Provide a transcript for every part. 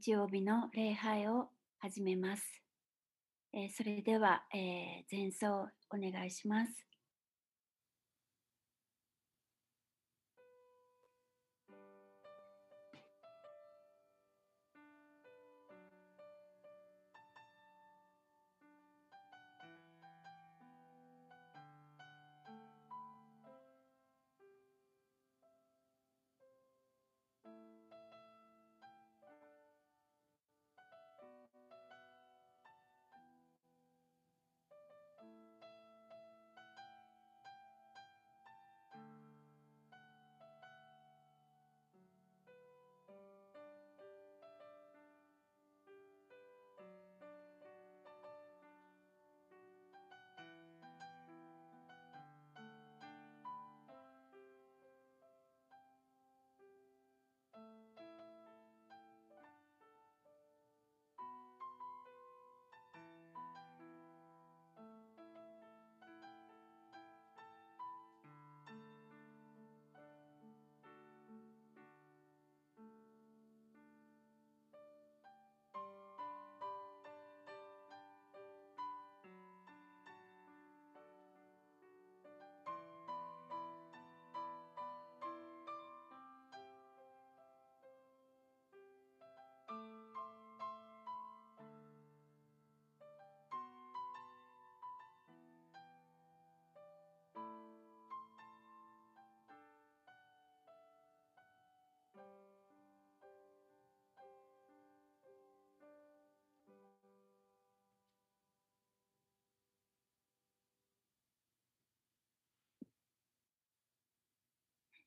日曜日の礼拝を始めます。えー、それでは、えー、前奏お願いします。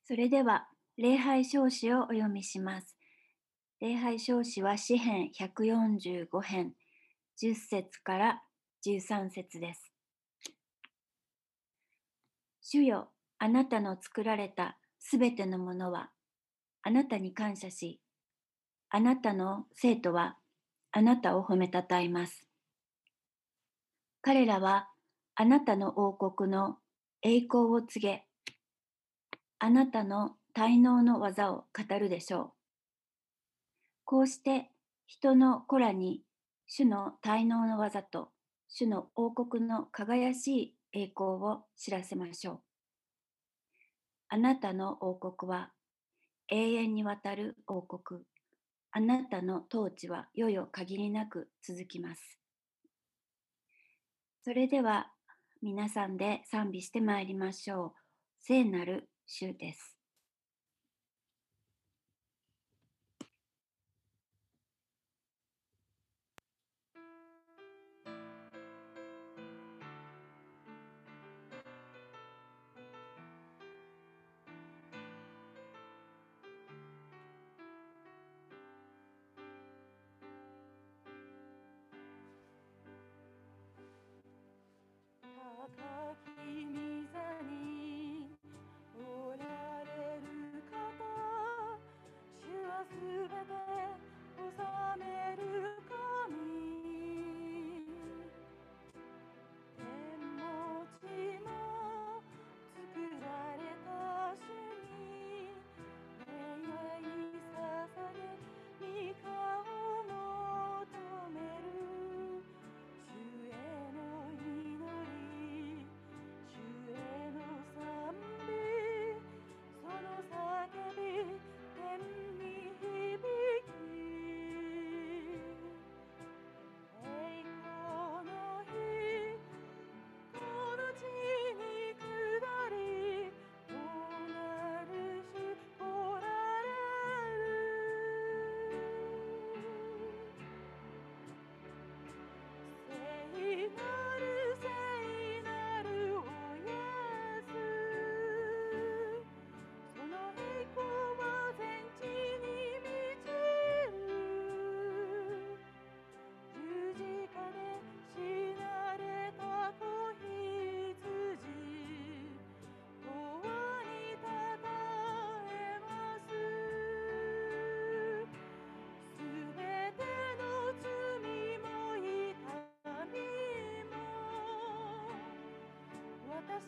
それでは、礼拝証詞をお読みします。礼拝証詞は詩編145編、10節から13節です。主よ、あなたの作られたすべてのものは、あなたに感謝し、あなたの生徒は、あなたを褒めたたえます。彼らは、あなたの王国の栄光を告げ、あなたの滞納の技を語るでしょう。こうして人の子らに主の滞納の技と主の王国の輝しい栄光を知らせましょう。あなたの王国は永遠にわたる王国。あなたの統治はよよ限りなく続きます。それでは皆さんで賛美してまいりましょう。聖なる週です。高き御座にべて収める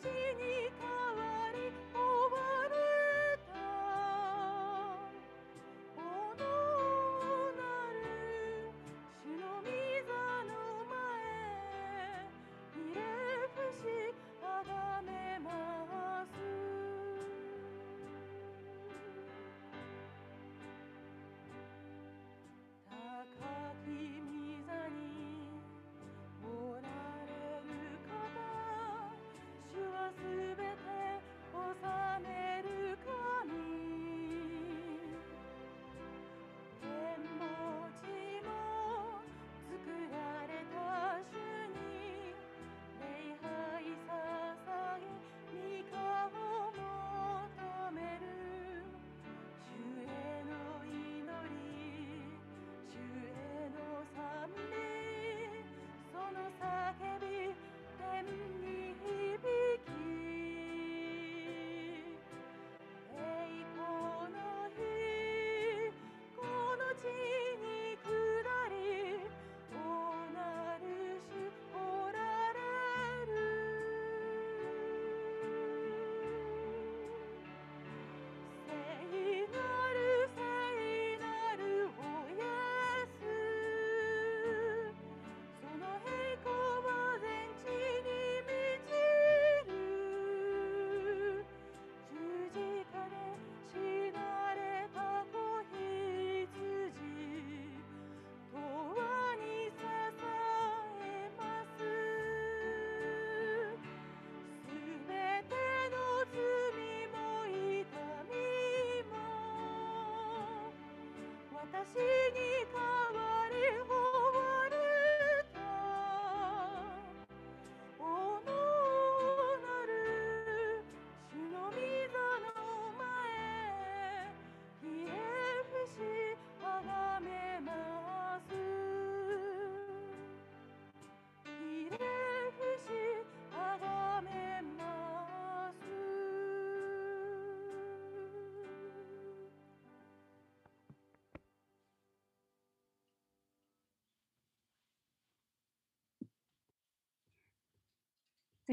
синий 私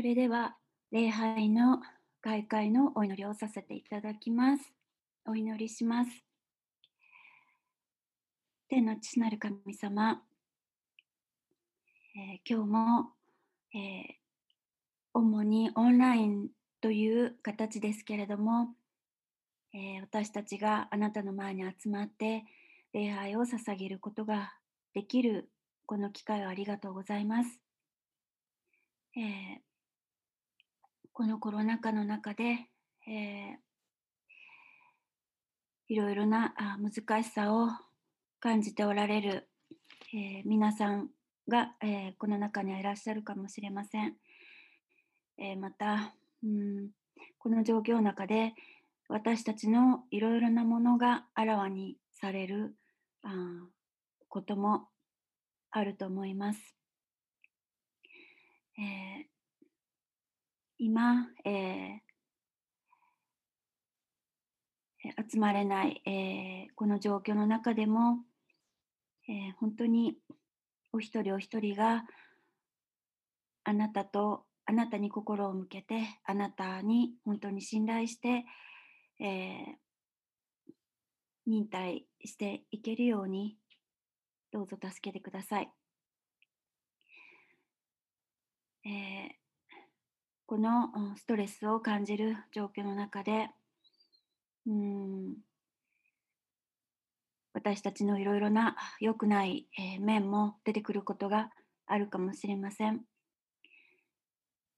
それでは、礼拝の開会のお祈りをさせていただきます。お祈りします。天の父なる神様、えー今日も、えー主にオンラインという形ですけれども、えー私たちがあなたの前に集まって礼拝を捧げることができるこの機会をありがとうございます。えーこのコロナ禍の中で、えーいろいろなあ難しさを感じておられる、えー皆さんが、えーこの中にはいらっしゃるかもしれません。えーまた、うん、この状況の中で私たちのいろいろなものがあらわにされるあこともあると思います。え今、えー集まれない、えーこの状況の中でも、えー本当にお一人お一人があなたとあなたに心を向けてあなたに本当に信頼して、え忍耐していけるようにどうぞ助けてください。えこのストレスを感じる状況の中で、うん、私たちのいろいろな良くない、え面も出てくることがあるかもしれません。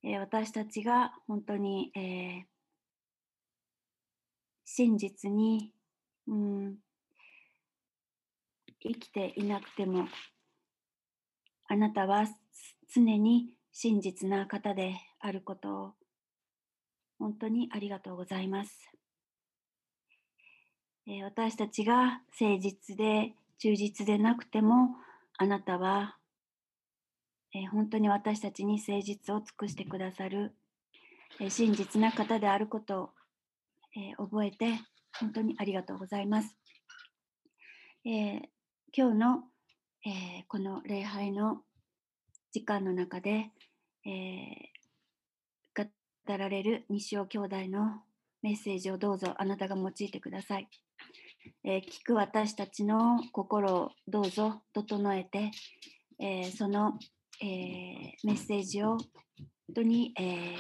え私たちが本当に、えー真実に、うん、生きていなくてもあなたは常に真実な方であることを本当にありがとうございます。えー私たちが誠実で忠実でなくてもあなたは、えー本当に私たちに誠実を尽くしてくださる、えー真実な方であることを、えー覚えて本当にありがとうございます。えー今日の、えーこの礼拝の時間の中で、えー語られる西尾兄弟のメッセージをどうぞあなたが用いてください。えー聞く私たちの心をどうぞ整えて、えーその、えーメッセージを本当に、え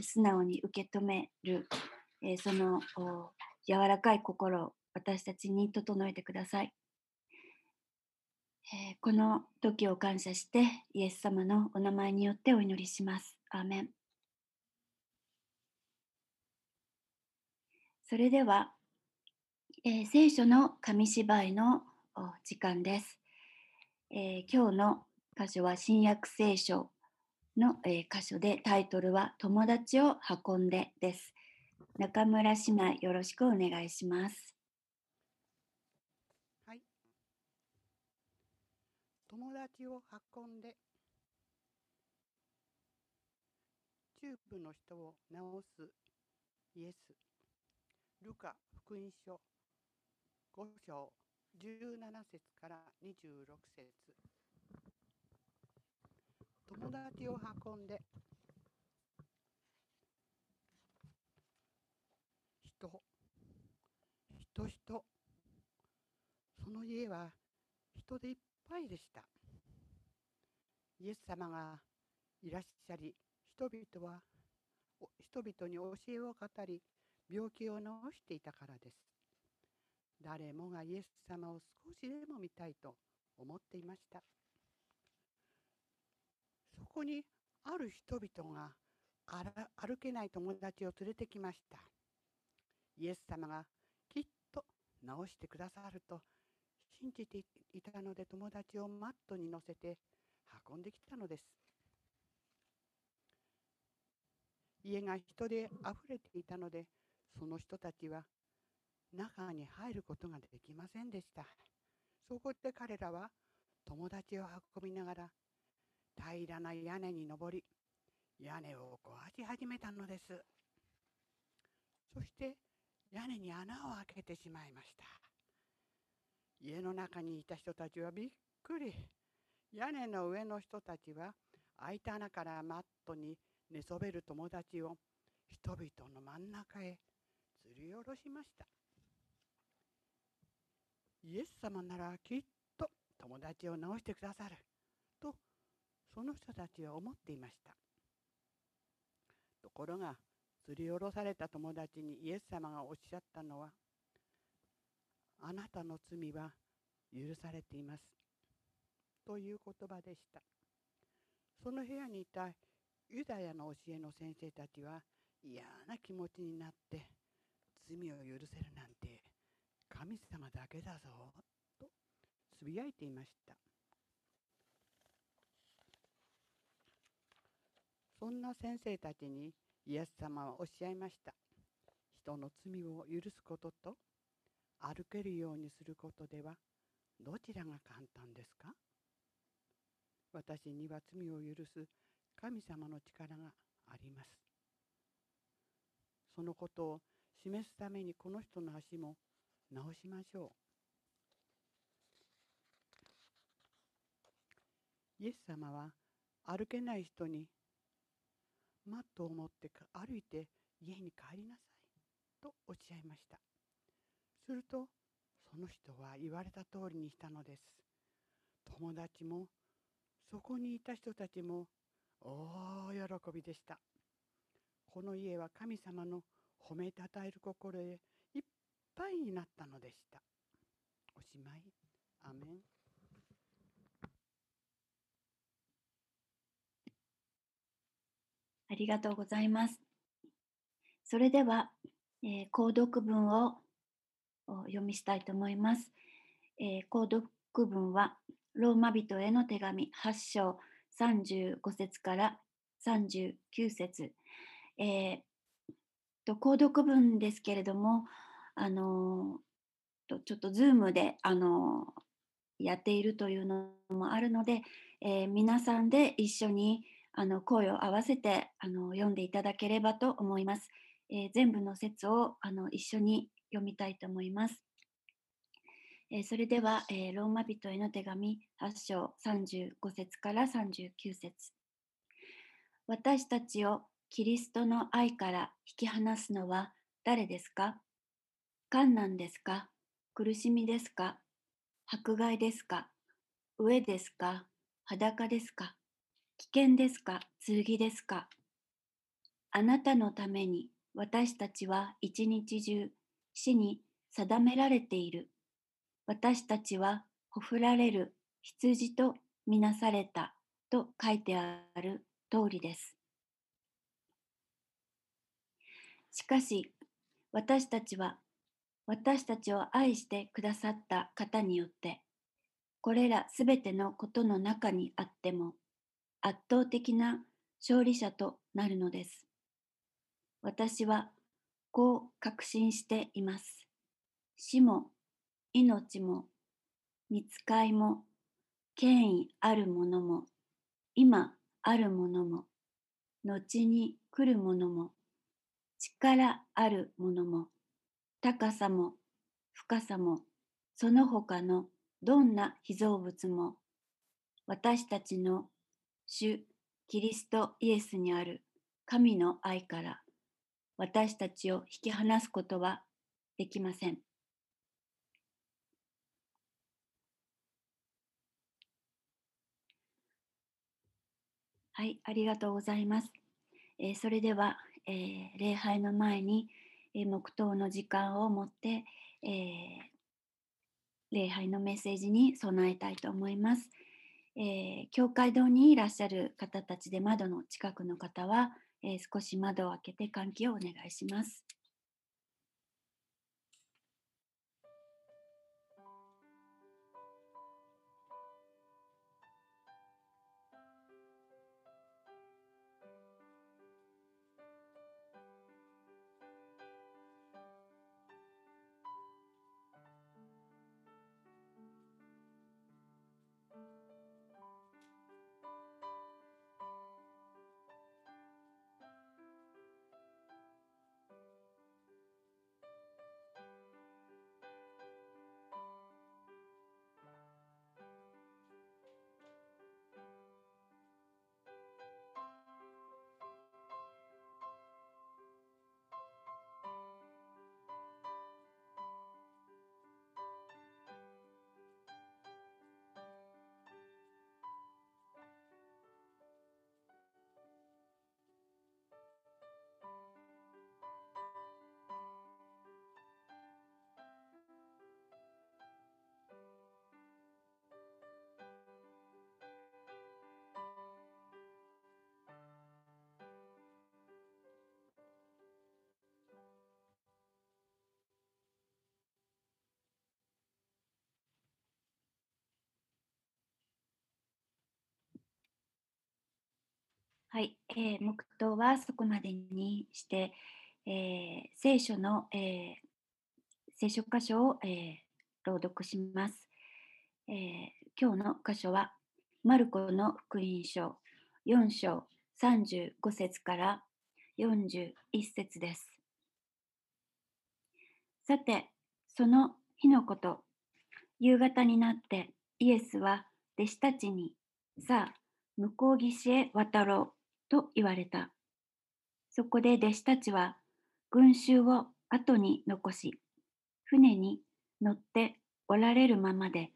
素直に受け止める、えその柔らかい心を私たちに整えてください。えこの時を感謝してイエス様のお名前によってお祈りします。アーメン。それでは、えー聖書の紙芝居のお時間です、えー今日の箇所は新約聖書の、えー箇所でタイトルは友達を運んでです。中村姉妹よろしくお願いします。はい。友達を運んで、チューブの人を治すイエス。ルカ福音書5章17節から26節友達を運んで、人、人、人、その家は人でいっぱいでした。イエス様がいらっしゃり、人々は人々に教えを語り、病気を治していたからです。誰もがイエス様を少しでも見たいと思っていました。そこにある人々が歩けない友達を連れてきました。イエス様がきっと治してくださると信じていたので友達をマットに乗せて運んできたのです。家が人であふれていたのでその人たちは中に入ることができませんでした。そこで彼らは友達を運びながら平らな屋根に登り屋根を壊し始めたのです。そして屋根に穴を開けてしまいました。家の中にいた人たちはびっくり。屋根の上の人たちは開いた穴からマットに寝そべる友達を人々の真ん中へり下ろしました。イエス様ならきっと友達を治してくださるとその人たちは思っていました。ところが吊り下ろされた友達にイエス様がおっしゃったのはあなたの罪は許されていますという言葉でした。その部屋にいたユダヤの教えの先生たちは嫌な気持ちになって罪を許せるなんて神様だけだぞとつぶやいていました。そんな先生たちにイエス様はおっしゃいました。人の罪を許すことと歩けるようにすることではどちらが簡単ですか？私には罪を許す神様の力があります。そのことを示すためにこの人の足も直しましょう。イエス様は歩けない人にマットを持って歩いて家に帰りなさいとおっしゃいました。するとその人は言われた通りにしたのです。友達もそこにいた人たちも大喜びでした。この家は神様の褒めたたえる心でいっぱいになったのでした。おしまい。アメン。ありがとうございます。それでは、えー、購読文を読みしたいと思います。えー、購読文は、ローマ人への手紙8章35節から39節、えー、と購読文ですけれども、あのとちょっとズームで、あのやっているというのもあるので、えー、皆さんで一緒にあの声を合わせてあの読んでいただければと思います。えー、全部の説をあの一緒に読みたいと思います。えそれでは、えローマ人への手紙8章35節から39節私たちをキリストの愛から引き離すのは誰ですか？困難ですか？苦しみですか？迫害ですか？飢えですか？裸ですか？危険ですか？剣ですか？あなたのために私たちは一日中死に定められている。私たちはほふられる羊とみなされたと書いてある通りです。しかし私たちは私たちを愛してくださった方によってこれらすべてのことの中にあっても圧倒的な勝利者となるのです。私はこう確信しています。死も命も、見つかいも、権威あるものも、今あるものも、後に来るものも、力あるものも、高さも深さも、その他のどんな被造物も、私たちの主キリストイエスにある神の愛から私たちを引き離すことはできません。はい、ありがとうございます。えー、それでは、えー、礼拝の前に、えー、黙祷の時間を持って、え礼拝のメッセージに備えたいと思います。え教会堂にいらっしゃる方たちで窓の近くの方は、え少し窓を開けて換気をお願いします。はい、えー黙祷はそこまでにして、えー聖書の、えー聖書箇所を、えー朗読します、えー今日の箇所は、マルコの福音書4章35節から41節です。さて、その日のこと、夕方になってイエスは弟子たちに、さあ、向こう岸へ渡ろう。と言われた。そこで弟子たちは群衆を後に残し、船に乗っておられるままで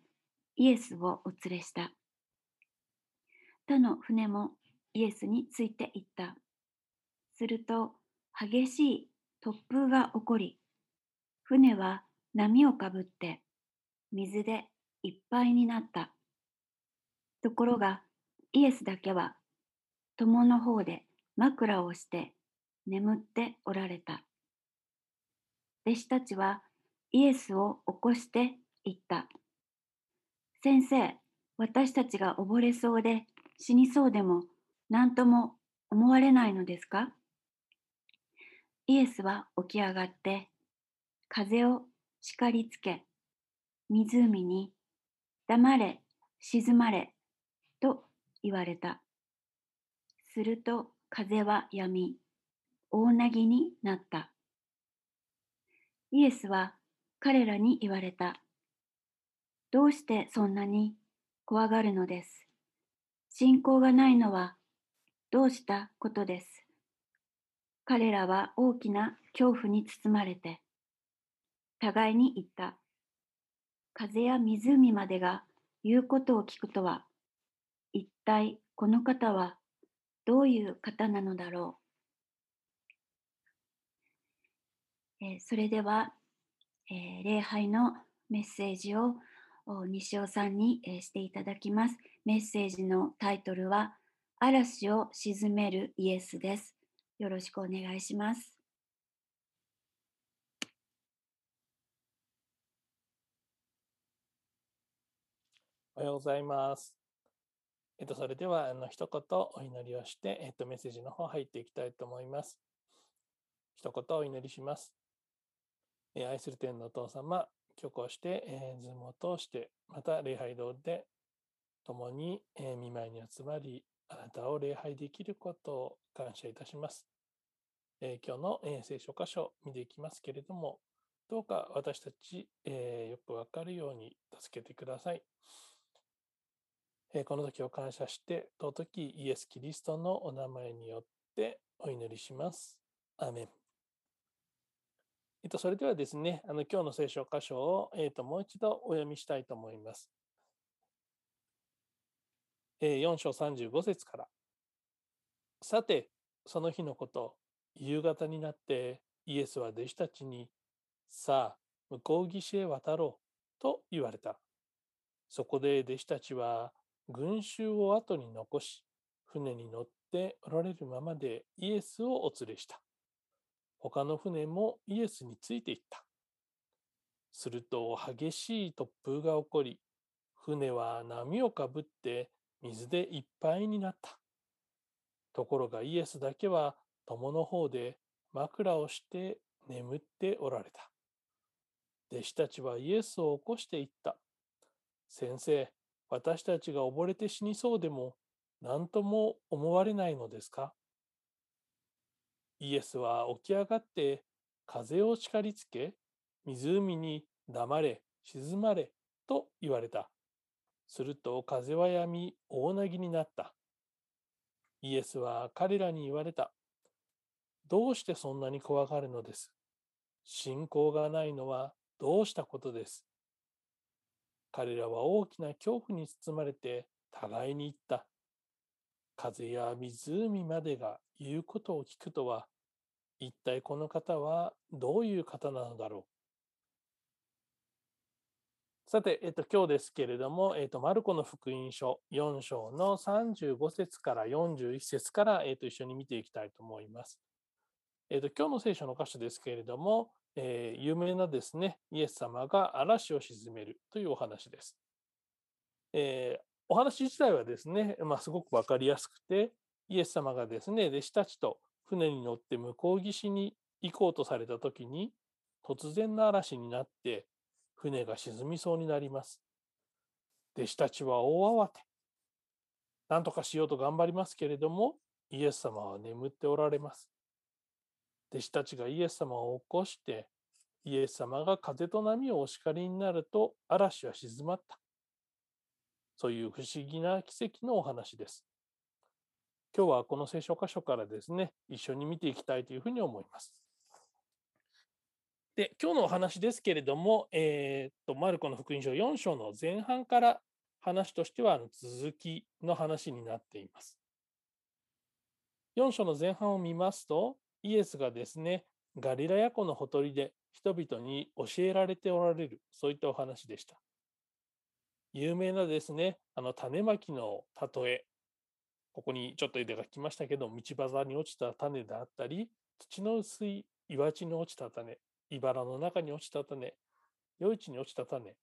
イエスをお連れした。他の船もイエスについて行った。すると激しい突風が起こり、船は波をかぶって水でいっぱいになった。ところがイエスだけは友の方で枕をして眠っておられた。弟子たちはイエスを起こして言った。先生、私たちが溺れそうで死にそうでも何とも思われないのですか？イエスは起き上がって風を叱りつけ湖に黙れ静まれと言われた。すると風は止み、大なぎになった。イエスは彼らに言われた。どうしてそんなに怖がるのです？信仰がないのはどうしたことです？彼らは大きな恐怖に包まれて、互いに言った。風や湖までが言うことを聞くとは、一体この方はどういう方なのだろう？えーそれでは、えー礼拝のメッセージをお西尾さんに、えーしていただきます。メッセージのタイトルは、嵐を鎮めるイエスです。よろしくお願いします。おはようございます。えっと、それでは、あの、一言お祈りをして、えっと、メッセージの方入っていきたいと思います。一言お祈りします。え愛する天のお父様、今日こうして、えーズームを通して、また礼拝堂で共に、えー見舞いに集まり、あなたを礼拝できることを感謝いたします。えー今日の、えー聖書箇所を見ていきますけれども、どうか私たち、えーよくわかるように助けてください。この時を感謝して、尊きイエス・キリストのお名前によってお祈りします。アーメン。えっと、それではですね、あの今日の聖書箇所を、えっと、もう一度お読みしたいと思います。え4章35節から。さて、その日のこと、夕方になってイエスは弟子たちに、さあ、向こう岸へ渡ろうと言われた。そこで弟子たちは群衆を後に残し、船に乗っておられるままでイエスをお連れした。他の船もイエスについていった。すると激しい突風が起こり、船は波をかぶって水でいっぱいになった。ところがイエスだけは友の方で枕をして眠っておられた。弟子たちはイエスを起こして言った。先生、私たちが溺れて死にそうでも何とも思われないのですか？イエスは起き上がって風を叱りつけ、湖に黙れ、静まれと言われた。すると風は止み、大なぎになった。イエスは彼らに言われた。どうしてそんなに怖がるのです信仰がないのはどうしたことです？彼らは大きな恐怖に包まれて互いに言った。風や湖までが言うことを聞くとは、一体この方はどういう方なのだろう。さて、えっと、今日ですけれども、えっと、マルコの福音書4章の35節から41節から、えっと、一緒に見ていきたいと思います。えっと、今日の聖書の箇所ですけれども、えー有名なですね、イエス様が嵐を鎮めるというお話です。えーお話自体はですね、まあ、すごくわかりやすくて、イエス様がですね、弟子たちと船に乗って向こう岸に行こうとされた時に、突然の嵐になって船が沈みそうになります。弟子たちは大慌て。何とかしようと頑張りますけれども、イエス様は眠っておられます。弟子たちがイエス様を起こして、イエス様が風と波をお叱りになると嵐は静まった。そういう不思議な奇跡のお話です。今日はこの聖書箇所からですね、一緒に見ていきたいというふうに思います。で、今日のお話ですけれども、えー、っと、マルコの福音書4章の前半から話としては続きの話になっています。4章の前半を見ますと、イエスがですね、ガリラヤ湖のほとりで人々に教えられておられる、そういったお話でした。有名なですね、あの種まきの例え、ここにちょっと絵で書きましたけど、道端に落ちた種であったり、土の薄い岩地に落ちた種、茨の中に落ちた種、余市に落ちた種、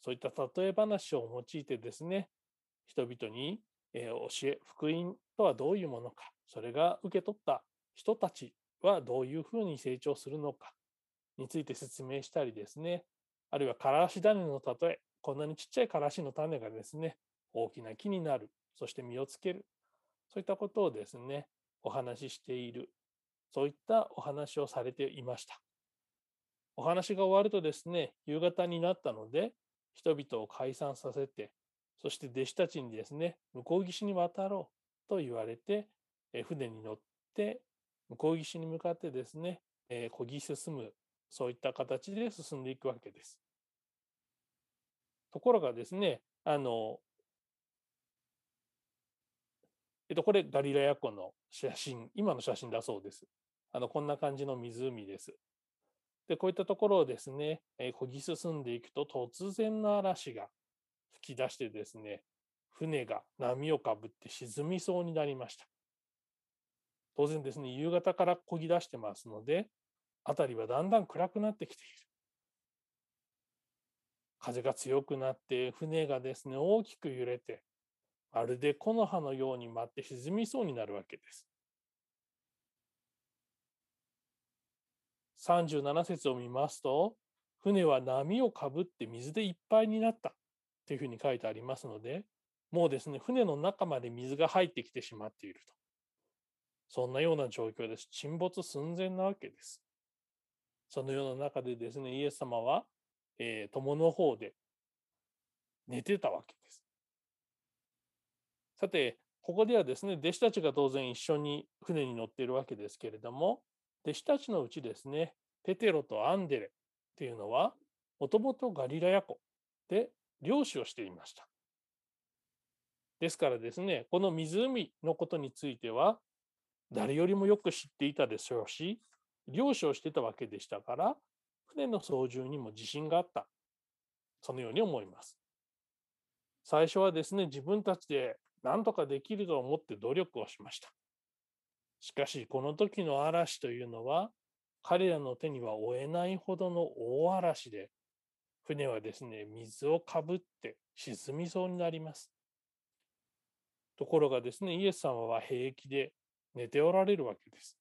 そういった例え話を用いてですね、人々に、教え、福音とはどういうものか、それが受け取った人たちはどういうふうに成長するのかについて説明したりですね、あるいはからし種の例え、こんなにちっちゃいからしの種がですね、大きな木になる、そして実をつける、そういったことをですね、お話ししている、そういったお話をされていました。お話が終わるとですね、夕方になったので、人々を解散させて、そして弟子たちにですね、向こう岸に渡ろうと言われて、船に乗って向こう岸に向かってですねえ、漕ぎ進む、そういった形で進んでいくわけです。ところがですね、あの、えっと、これガリラヤ湖の写真、今の写真だそうです。あの、こんな感じの湖です。で、こういったところをですね、え漕ぎ進んでいくと突然の嵐が吹き出してですね、船が波をかぶって沈みそうになりました。当然ですね、夕方から漕ぎ出してますので、辺りはだんだん暗くなってきている。風が強くなって、船がですね、大きく揺れて、まるで木の葉のように舞って沈みそうになるわけです。37節を見ますと、船は波をかぶって水でいっぱいになったというふうに書いてありますので、もうですね、船の中まで水が入ってきてしまっていると。そんなような状況です。沈没寸前なわけです。そのような中でですね、イエス様は、えー、友の方で寝てたわけです。さて、ここではですね、弟子たちが当然一緒に船に乗っているわけですけれども、弟子たちのうちですね、ペテロとアンデレっていうのは、もともとガリラヤ湖で漁師をしていました。ですからですね、この湖のことについては、誰よりもよく知っていたでしょうし、漁師をしてたわけでしたから、船の操縦にも自信があった。そのように思います。最初はですね、自分たちで何とかできると思って努力をしました。しかし、この時の嵐というのは、彼らの手には負えないほどの大嵐で、船はですね、水をかぶって沈みそうになります。ところがですね、イエス様は平気で寝ておられるわけです。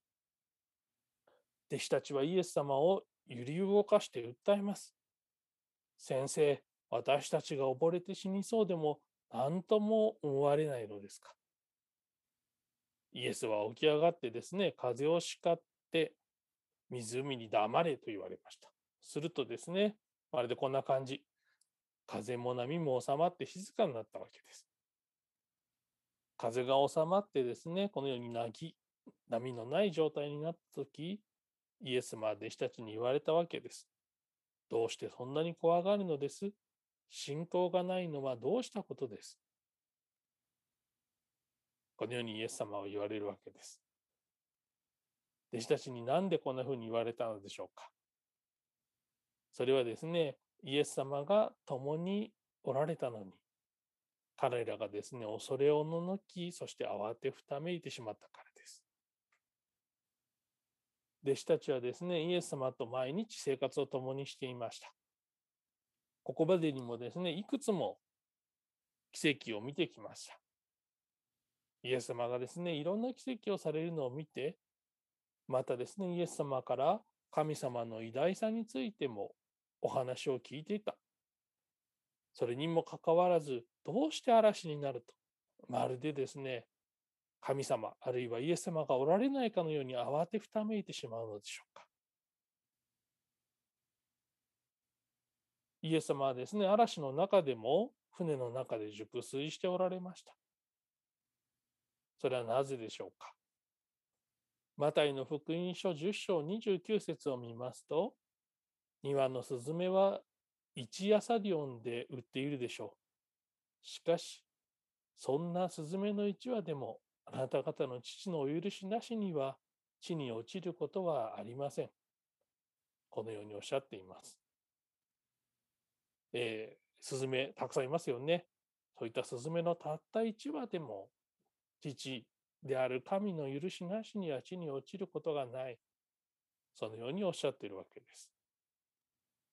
弟子たちはイエス様を揺り動かして訴えます。先生、私たちが溺れて死にそうでも何とも思われないのですか。イエスは起き上がってですね、風を叱って湖に黙れと言われました。するとですね、まるでこんな感じ。風も波も収まって静かになったわけです。風が収まってですね、このように泣き、波のない状態になった時、イエス様は弟子たちに言われたわけです。どうしてそんなに怖がるのです？信仰がないのはどうしたことです？このようにイエス様は言われるわけです。弟子たちになんでこんなふうに言われたのでしょうか？それはですね、イエス様が共におられたのに、彼らがですね、恐れおののき、そして慌てふためいてしまったからです。弟子たちはですね、イエス様と毎日生活を共にしていました。ここまでにもですね、いくつも奇跡を見てきました。イエス様がですね、いろんな奇跡をされるのを見て、またですね、イエス様から神様の偉大さについてもお話を聞いていた。それにもかかわらず、どうして嵐になると、まるでですね、神様、あるいはイエス様がおられないかのように慌てふためいてしまうのでしょうか。イエス様はですね、嵐の中でも船の中で熟睡しておられました。それはなぜでしょうか。マタイの福音書10章29節を見ますと、庭のスズメは一夜サディオンで売っているでしょう。しかし、そんなスズメの一羽でもあなた方の父のお許しなしには地に落ちることはありません。このようにおっしゃっています。えー、スズメたくさんいますよね。そういったスズメのたった一羽でも父である神の許しなしには地に落ちることがない。そのようにおっしゃっているわけです。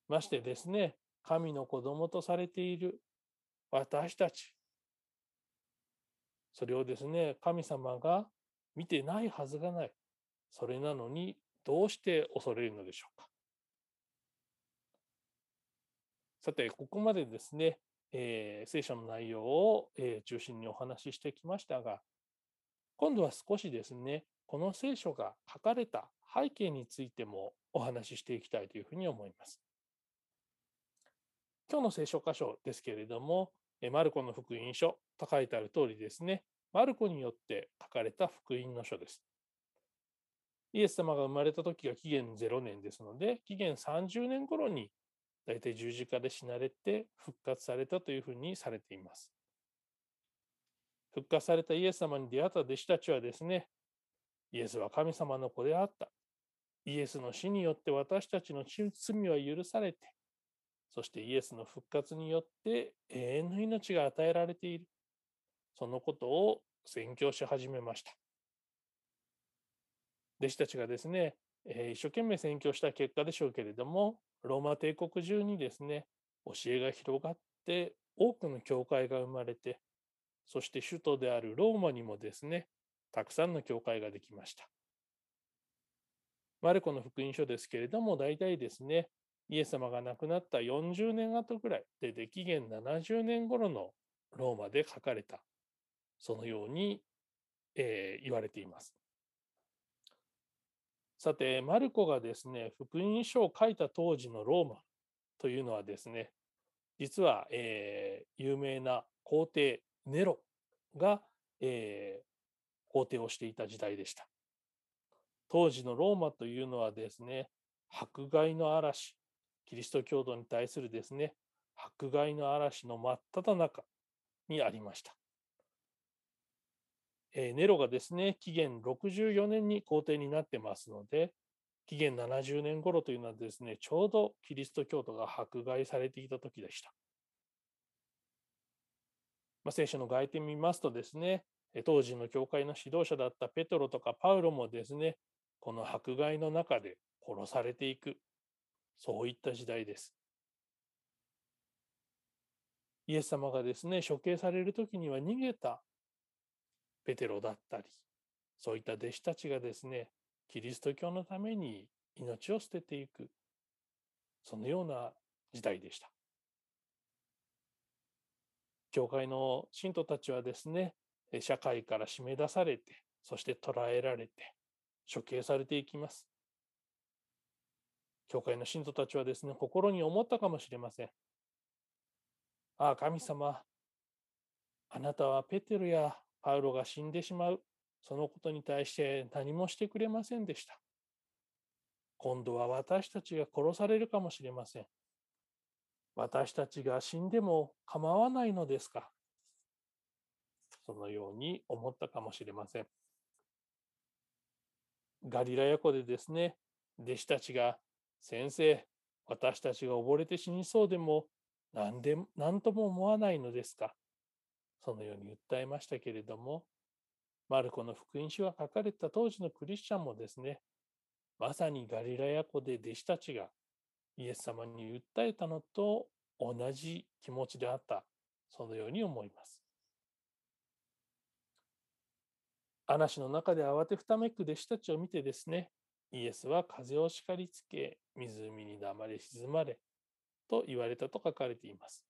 ましてですね、神の子供とされている私たち。それをですね、神様が見てないはずがない。それなのに、どうして恐れるのでしょうか。さて、ここまでですね、えー、聖書の内容を、えー、中心にお話ししてきましたが、今度は少しですね、この聖書が書かれた背景についてもお話ししていきたいというふうに思います。今日の聖書箇所ですけれども、マルコの福音書と書いてある通りですね、マルコによって書かれた福音の書です。イエス様が生まれた時が紀元0年ですので、紀元30年頃に大体十字架で死なれて復活されたというふうにされています。復活されたイエス様に出会った弟子たちはですね、イエスは神様の子であった。イエスの死によって私たちの罪は許されて、そしてイエスの復活によって永遠の命が与えられている。そのことを宣教し始めました。弟子たちがですね、え一生懸命宣教した結果でしょうけれども、ローマ帝国中にですね、教えが広がって、多くの教会が生まれて、そして首都であるローマにもですね、たくさんの教会ができました。マルコの福音書ですけれども、大体ですね、イエス様が亡くなった40年後ぐらいで、で紀元70年頃のローマで書かれた、そのように、えー、言われています。さて、マルコがですね、福音書を書いた当時のローマというのはですね、実は、えー、有名な皇帝ネロが、えー、皇帝をしていた時代でした。当時のローマというのはですね、迫害の嵐、キリスト教徒に対するですね、迫害の嵐の真っ只中にありました。えー、ネロがですね、紀元64年に皇帝になってますので、紀元70年頃というのはですね、ちょうどキリスト教徒が迫害されていた時でした。まあ、聖書の外典見ますとですね、当時の教会の指導者だったペトロとかパウロもですね、この迫害の中で殺されていく、そういった時代です。イエス様がですね、処刑される時には逃げたペテロだったり、そういった弟子たちがですね、キリスト教のために命を捨てていく、そのような時代でした。教会の信徒たちはですね、社会から締め出されて、そして捕らえられて、処刑されていきます。教会の信徒たちはですね、心に思ったかもしれません。ああ、神様、あなたはペテロやパウロが死んでしまう、そのことに対して何もしてくれませんでした。今度は私たちが殺されるかもしれません。私たちが死んでも構わないのですかそのように思ったかもしれません。ガリラヤ湖でですね、弟子たちが、先生、私たちが溺れて死にそうでも、何で何とも思わないのですか？そのように訴えましたけれども、マルコの福音書が書かれた当時のクリスチャンもですね、まさにガリラヤ湖で弟子たちがイエス様に訴えたのと同じ気持ちであった、そのように思います。嵐の中で慌てふためく弟子たちを見てですね、イエスは風を叱りつけ、湖に黙れ沈まれ、と言われたと書かれています。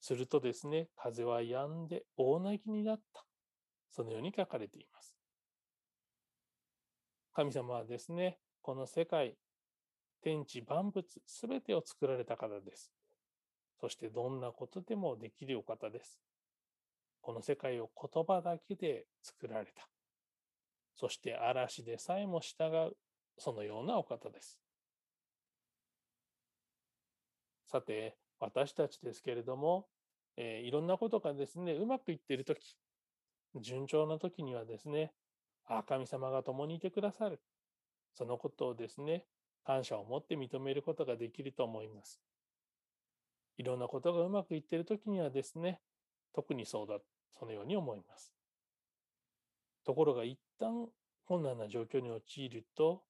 するとですね、風は止んで大なぎになった。そのように書かれています。神様はですね、この世界、天地万物すべてを作られた方です。そしてどんなことでもできるお方です。この世界を言葉だけで作られた。そして嵐でさえも従う、そのようなお方です。さて、私たちですけれども、えー、いろんなことがですね、うまくいっているとき、順調なときにはですね、あ神様が共にいてくださる。そのことをですね、感謝を持って認めることができると思います。いろんなことがうまくいっているときにはですね、特にそうだ、そのように思います。ところが一旦困難な状況に陥ると、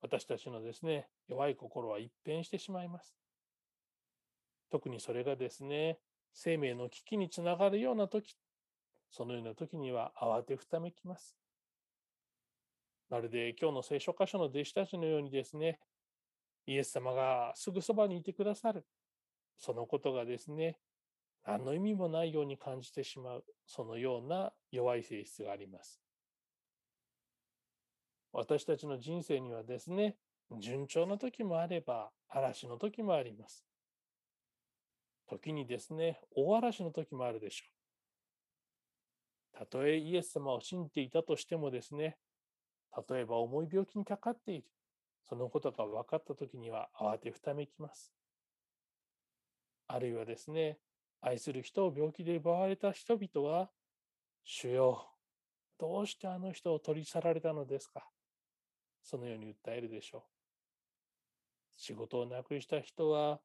私たちのですね、弱い心は一変してしまいます。特にそれがですね、生命の危機につながるような時、そのような時には慌てふためきます。まるで今日の聖書箇所の弟子たちのようにですね、イエス様がすぐそばにいてくださる。そのことがですね、何の意味もないように感じてしまう、そのような弱い性質があります。私たちの人生にはですね、順調な時もあれば、嵐の時もあります。時にですね、大嵐の時もあるでしょう。たとえイエス様を信じていたとしてもですね、例えば重い病気にかかっている、そのことが分かった時には慌てふためきます。あるいはですね、愛する人を病気で奪われた人々は、主よ、どうしてあの人を取り去られたのですか？そのように訴えるでしょう。仕事をなくした人は、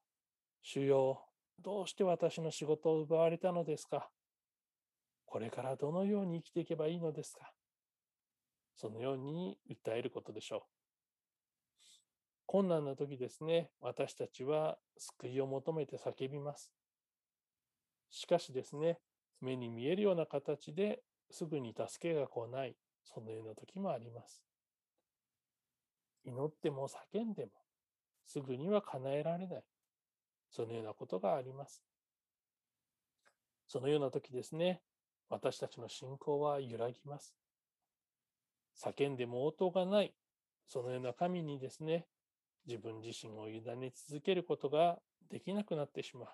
主よ、どうして私の仕事を奪われたのですか？これからどのように生きていけばいいのですか？そのように訴えることでしょう。困難な時ですね、私たちは救いを求めて叫びます。しかしですね、目に見えるような形ですぐに助けが来ない、そのような時もあります。祈っても叫んでも、すぐには叶えられない。そのようなことがあります。そのような時ですね、私たちの信仰は揺らぎます。叫んでも応答がない、そのような神にですね、自分自身を委ね続けることができなくなってしまう。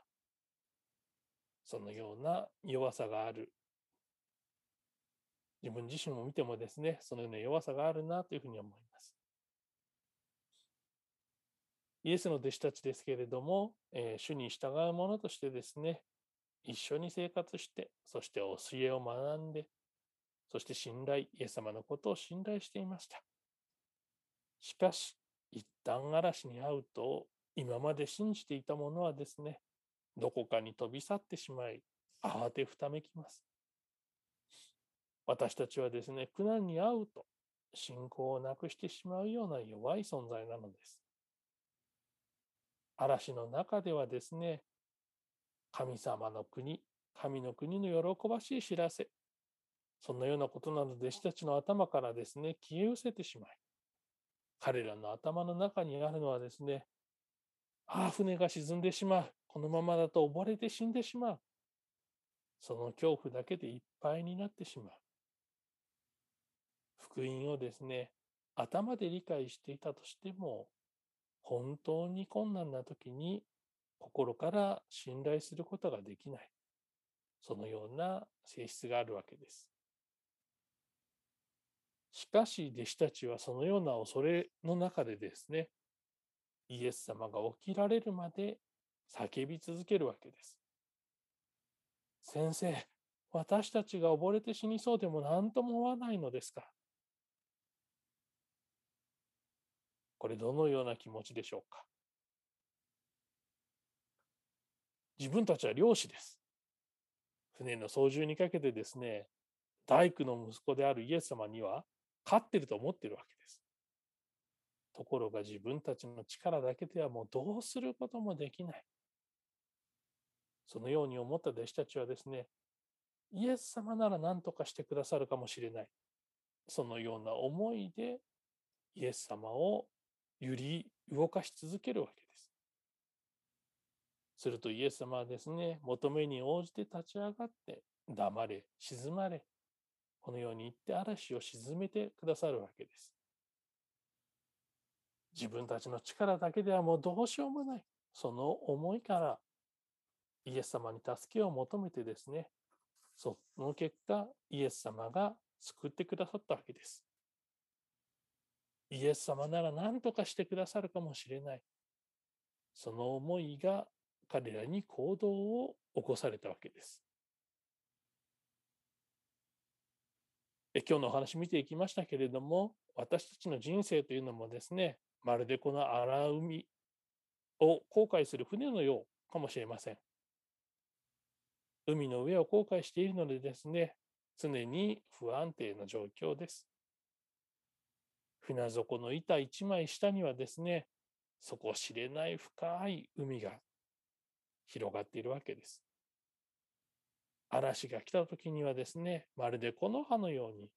そのような弱さがある。自分自身を見てもですね、そのような弱さがあるなというふうに思います。イエスの弟子たちですけれども、えー、主に従う者としてですね、一緒に生活して、そして教えを学んで、そして信頼、イエス様のことを信頼していました。しかし、一旦嵐に遭うと、今まで信じていたものはですね、どこかに飛び去ってしまい、慌てふためきます。私たちはですね、苦難に遭うと、信仰をなくしてしまうような弱い存在なのです。嵐の中ではですね、神様の国、神の国の喜ばしい知らせ、そのようなことなど弟子たちの頭からですね、消え失せてしまい、彼らの頭の中にあるのはですね、ああ、船が沈んでしまう。このままだと溺れて死んでしまう。その恐怖だけでいっぱいになってしまう。福音をですね、頭で理解していたとしても、本当に困難な時に心から信頼することができない。そのような性質があるわけです。しかし弟子たちはそのような恐れの中でですね、イエス様が起きられるまで叫び続けるわけです。先生、私たちが溺れて死にそうでも何とも思わないのですか？これどのような気持ちでしょうか？自分たちは漁師です。船の操縦にかけてですね、大工の息子であるイエス様には勝ってると思ってるわけです。ところが自分たちの力だけではもうどうすることもできない。そのように思った弟子たちはですね、イエス様なら何とかしてくださるかもしれない。そのような思いでイエス様を揺り動かし続けるわけです。するとイエス様はですね、求めに応じて立ち上がって、黙れ、静まれ、このように言って嵐を沈めてくださるわけです。自分たちの力だけではもうどうしようもない。その思いからイエス様に助けを求めてですね、その結果、イエス様が救ってくださったわけです。イエス様なら何とかしてくださるかもしれない。その思いが彼らに行動を起こされたわけです。え今日のお話見ていきましたけれども、私たちの人生というのもですね、まるでこの荒海を航海する船のようかもしれません。海の上を航海しているのでですね、常に不安定な状況です。船底の板一枚下にはですね、底知れない深い海が広がっているわけです。嵐が来た時にはですね、まるで木の葉のように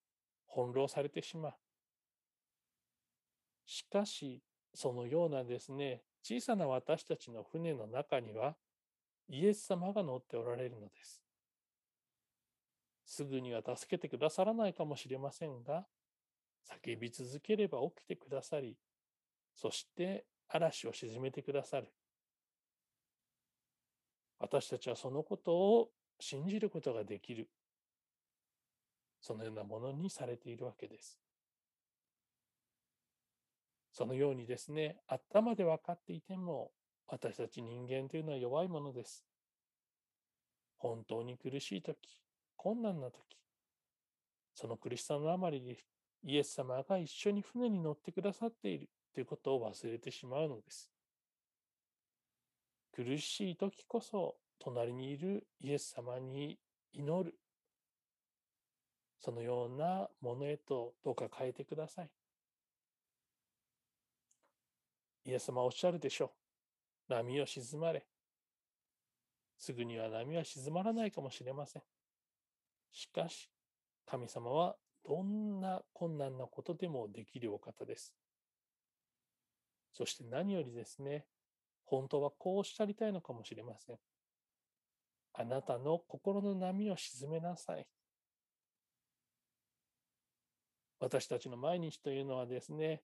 翻弄されてしまう。しかし、そのようなですね、小さな私たちの船の中には、イエス様が乗っておられるのです。すぐには助けてくださらないかもしれませんが、叫び続ければ起きてくださり、そして嵐を鎮めてくださる。私たちはそのことを信じることができる。そのようなものにされているわけです。そのようにですね、頭で分かっていても、私たち人間というのは弱いものです。本当に苦しいとき、困難なとき、その苦しさのあまりでイエス様が一緒に船に乗ってくださっているということを忘れてしまうのです。苦しい時こそ隣にいるイエス様に祈る。そのようなものへとどうか変えてください。イエス様おっしゃるでしょう。波を沈まれ。すぐには波は静まらないかもしれません。しかし、神様はどんな困難なことでもできるお方です。そして何よりですね、本当はこうおっしゃりたいのかもしれません。あなたの心の波を沈めなさい。私たちの毎日というのはですね、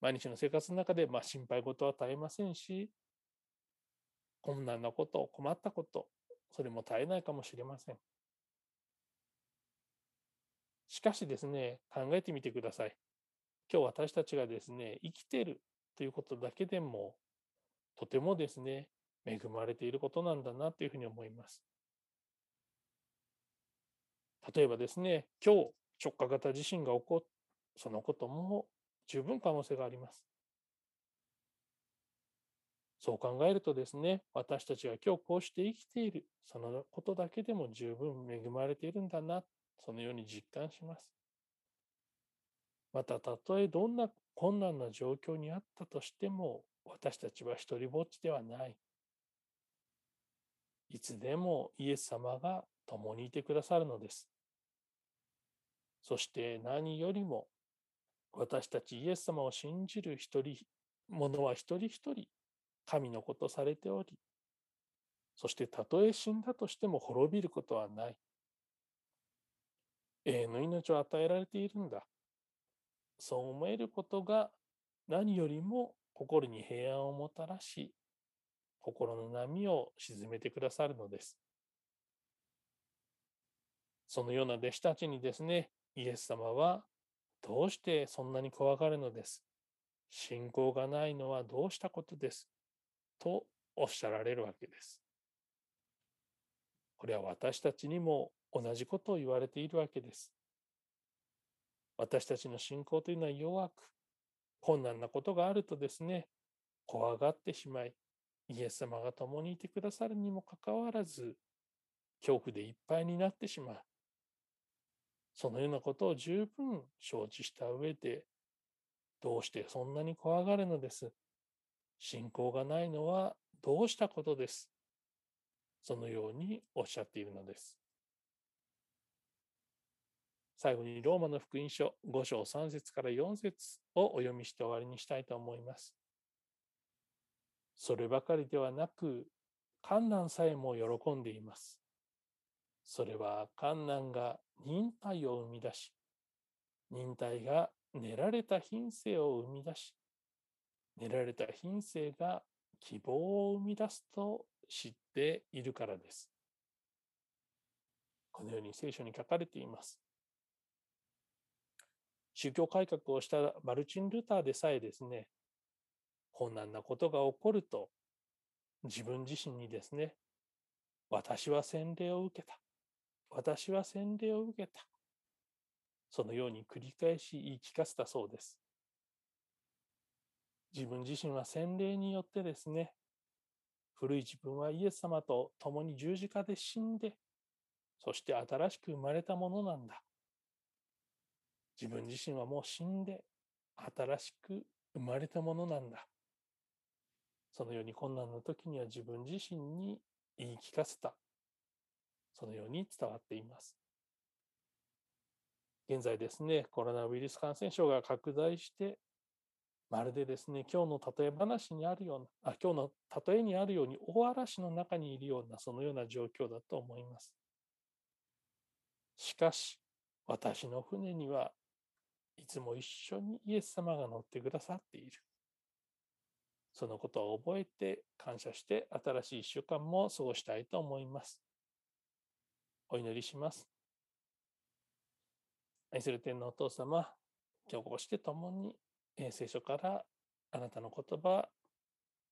毎日の生活の中で、まあ、心配事は絶えませんし、困難なこと、困ったこと、それも絶えないかもしれません。しかしですね、考えてみてください。今日私たちがですね、生きているということだけでも、とてもですね、恵まれていることなんだなというふうに思います。例えばですね、今日直下型地震が起こっそのことも十分可能性があります。そう考えるとですね、私たちが今日こうして生きている、そのことだけでも十分恵まれているんだな、そのように実感します。また、たとえどんな困難な状況にあったとしても、私たちは一りぼっちではない。いつでもイエス様が共にいてくださるのです。そして何よりも私たちイエス様を信じる一人、者は一人一人、神のことされており、そしてたとえ死んだとしても滅びることはない。永遠の命を与えられているんだ。そう思えることが何よりも心に平安をもたらし、心の波を沈めてくださるのです。そのような弟子たちにですね、イエス様はどうしてそんなに怖がるのです信仰がないのはどうしたことですとおっしゃられるわけです。これは私たちにも同じことを言われているわけです。私たちの信仰というのは弱く、困難なことがあるとですね、怖がってしまい、イエス様が共にいてくださるにもかかわらず、恐怖でいっぱいになってしまう。そのようなことを十分承知した上で、どうしてそんなに怖がるのです。信仰がないのはどうしたことです。そのようにおっしゃっているのです。最後にローマの福音書5章3節から4節をお読みして終わりにしたいと思います。そればかりではなく、観難さえも喜んでいます。それは観難が忍耐を生み出し、忍耐が練られた品性を生み出し、練られた品性が希望を生み出すと知っているからです。このように聖書に書かれています。宗教改革をしたマルチン・ルターでさえですね、困難なことが起こると、自分自身にですね、私は洗礼を受けた。私は洗礼を受けた。そのように繰り返し言い聞かせたそうです。自分自身は洗礼によってですね、古い自分はイエス様と共に十字架で死んで、そして新しく生まれたものなんだ。自分自身はもう死んで、新しく生まれたものなんだ。そのように困難の時には自分自身に言い聞かせた。そのように伝わっています。現在ですね、コロナウイルス感染症が拡大して、まるでですね、今日の例え話にあるような、あ今日の例えにあるように大嵐の中にいるような、そのような状況だと思います。しかし、私の船にはいつも一緒にイエス様が乗ってくださっている。そのことを覚えて感謝して新しい一週間も過ごしたいと思います。お祈りします。愛する天のお父様、今日こうして共に聖書からあなたの言葉、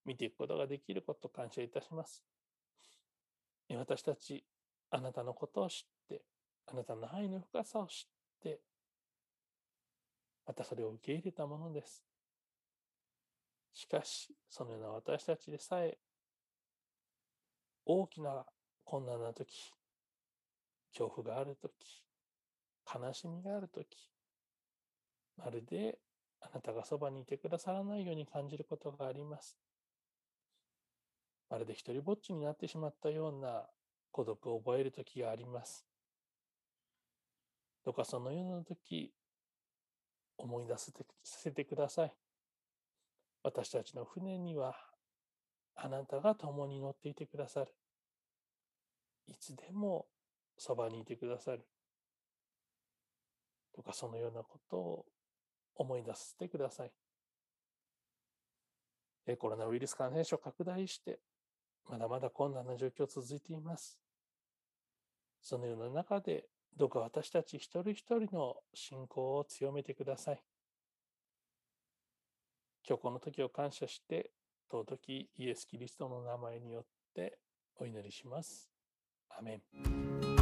見ていくことができること感謝いたします。私たち、あなたのことを知って、あなたの愛の深さを知って、またそれを受け入れたものです。しかし、そのような私たちでさえ、大きな困難な時、恐怖がある時、悲しみがある時、まるであなたがそばにいてくださらないように感じることがあります。まるで一りぼっちになってしまったような孤独を覚える時があります。どうかそのような時、思い出させてください。私たちの船にはあなたが共に乗っていてくださる。いつでもそばにいてくださる。どうかそのようなことを思い出してください。コロナウイルス感染症拡大して、まだまだ困難な状況続いています。そのような中で、どうか私たち一人一人の信仰を強めてください。今日この時を感謝して、尊きイエス・キリストの名前によってお祈りします。アメン。